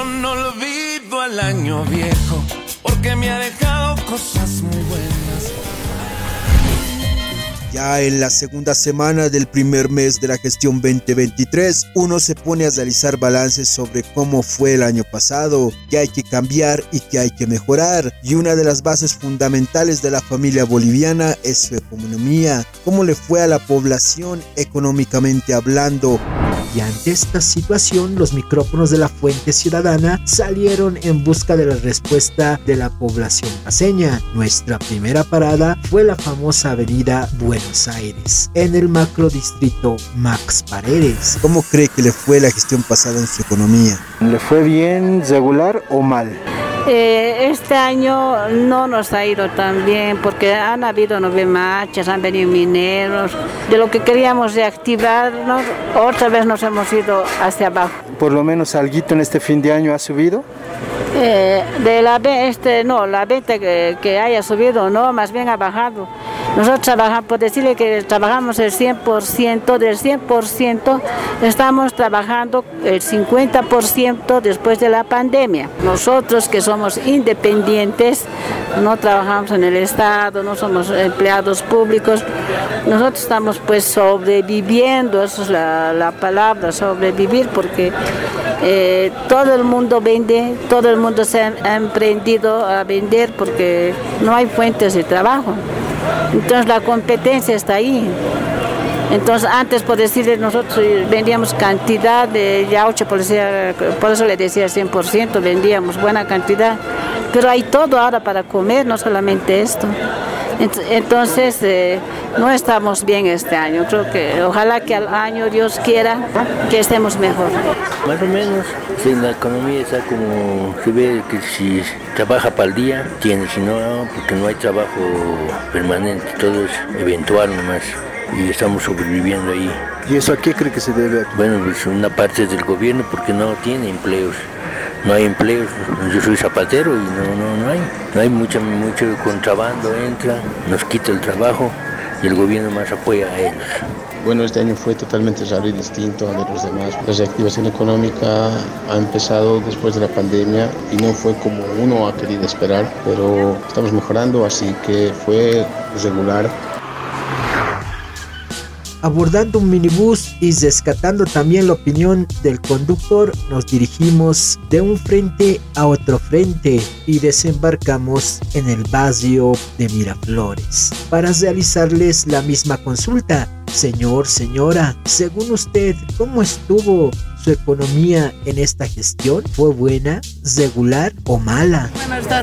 Yo no olvido al año viejo porque me ha dejado cosas muy buenas. Ya en la segunda semana del primer mes de la gestión 2023, uno se pone a realizar balances sobre cómo fue el año pasado, qué hay que cambiar y qué hay que mejorar. Y una de las bases fundamentales de la familia boliviana es su economía, cómo le fue a la población económicamente hablando. Y ante esta situación, los micrófonos de la Fuente Ciudadana salieron en busca de la respuesta de la población paseña. Nuestra primera parada fue la famosa avenida Buenos Aires, en el macrodistrito Max Paredes. ¿Cómo cree que le fue la gestión pasada en su economía? ¿Le fue bien, regular o mal? Eh, este año no nos ha ido tan bien porque han habido nueve marchas, han venido mineros. De lo que queríamos reactivarnos, otra vez nos hemos ido hacia abajo. ¿Por lo menos algo en este fin de año ha subido? Eh, de la este, no, la venta que, que, haya subido, no, más bien ha bajado. Nosotros trabajamos, por decirle que trabajamos el 100%, del 100% estamos trabajando el 50% después de la pandemia. Nosotros que somos independientes, no trabajamos en el Estado, no somos empleados públicos, nosotros estamos pues sobreviviendo, esa es la, la palabra, sobrevivir, porque eh, todo el mundo vende, todo el mundo se ha emprendido a vender porque no hay fuentes de trabajo. Entonces la competencia está ahí. Entonces antes por decirle nosotros vendíamos cantidad de yauche, por, por eso le decía 100%, vendíamos buena cantidad, pero hay todo ahora para comer, no solamente esto. Entonces, eh, no estamos bien este año. Creo que ojalá que al año Dios quiera que estemos mejor. Más o menos, si la economía está como se ve que si trabaja para el día, tiene, si no, porque no hay trabajo permanente, todo es eventual nomás y estamos sobreviviendo ahí. ¿Y eso a qué cree que se debe? Bueno, pues una parte del gobierno porque no tiene empleos no hay empleo. Yo soy zapatero y no, no, no hay. No hay mucho, mucho contrabando, entra, nos quita el trabajo y el gobierno más apoya a ellos. Bueno, este año fue totalmente raro y distinto a los demás. La reactivación económica ha empezado después de la pandemia y no fue como uno ha querido esperar, pero estamos mejorando, así que fue regular Abordando un minibús y rescatando también la opinión del conductor, nos dirigimos de un frente a otro frente y desembarcamos en el barrio de Miraflores para realizarles la misma consulta. Señor, señora, según usted, ¿cómo estuvo su economía en esta gestión? ¿Fue buena, regular o mala?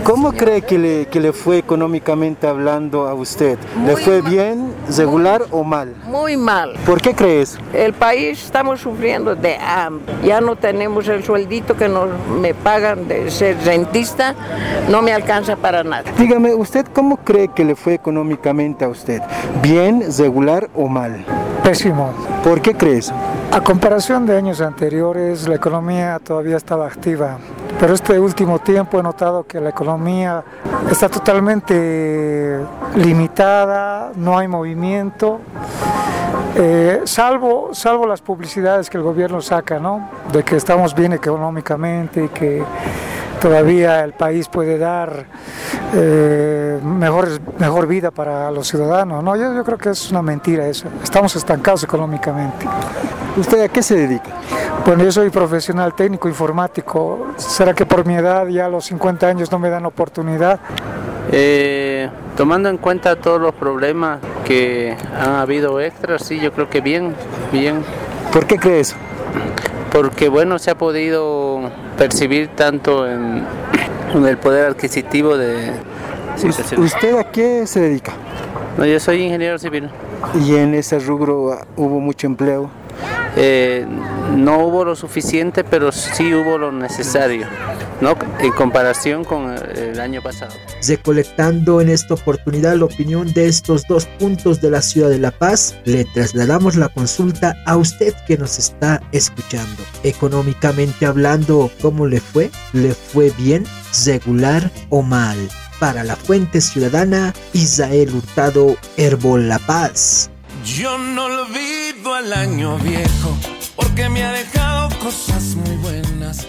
¿Cómo cree que le, que le fue económicamente hablando a usted? ¿Le fue bien, regular o mal? Muy mal. ¿Por qué crees? El país estamos sufriendo de hambre. Ya no tenemos el sueldito que nos me pagan de ser rentista, no me alcanza para nada. Dígame, ¿usted cómo cree que le fue económicamente a usted? ¿Bien, regular o mal? Pésimo. ¿Por qué crees? A comparación de años anteriores, la economía todavía estaba activa, pero este último tiempo he notado que la economía está totalmente limitada, no hay movimiento, eh, salvo, salvo las publicidades que el gobierno saca, ¿no? De que estamos bien económicamente y que todavía el país puede dar eh, mejor, mejor vida para los ciudadanos. No, yo, yo creo que es una mentira eso. Estamos estancados económicamente. ¿Usted a qué se dedica? Bueno, yo soy profesional técnico informático. ¿Será que por mi edad, ya a los 50 años, no me dan oportunidad? Eh, tomando en cuenta todos los problemas que han habido extras, sí, yo creo que bien, bien. ¿Por qué crees? Porque bueno, se ha podido percibir tanto en, el poder adquisitivo de... ¿Usted a qué se dedica? No, yo soy ingeniero civil. ¿Y en ese rubro hubo mucho empleo? Eh, no hubo lo suficiente, pero sí hubo lo necesario, ¿no? En comparación con el año pasado. Recolectando en esta oportunidad la opinión de estos dos puntos de la ciudad de La Paz, le trasladamos la consulta a usted que nos está escuchando. Económicamente hablando, ¿cómo le fue? ¿Le fue bien, regular o mal? Para la Fuente Ciudadana, Isael Hurtado, Herbol La Paz. Yo no olvido al año viejo porque me ha dejado cosas muy buenas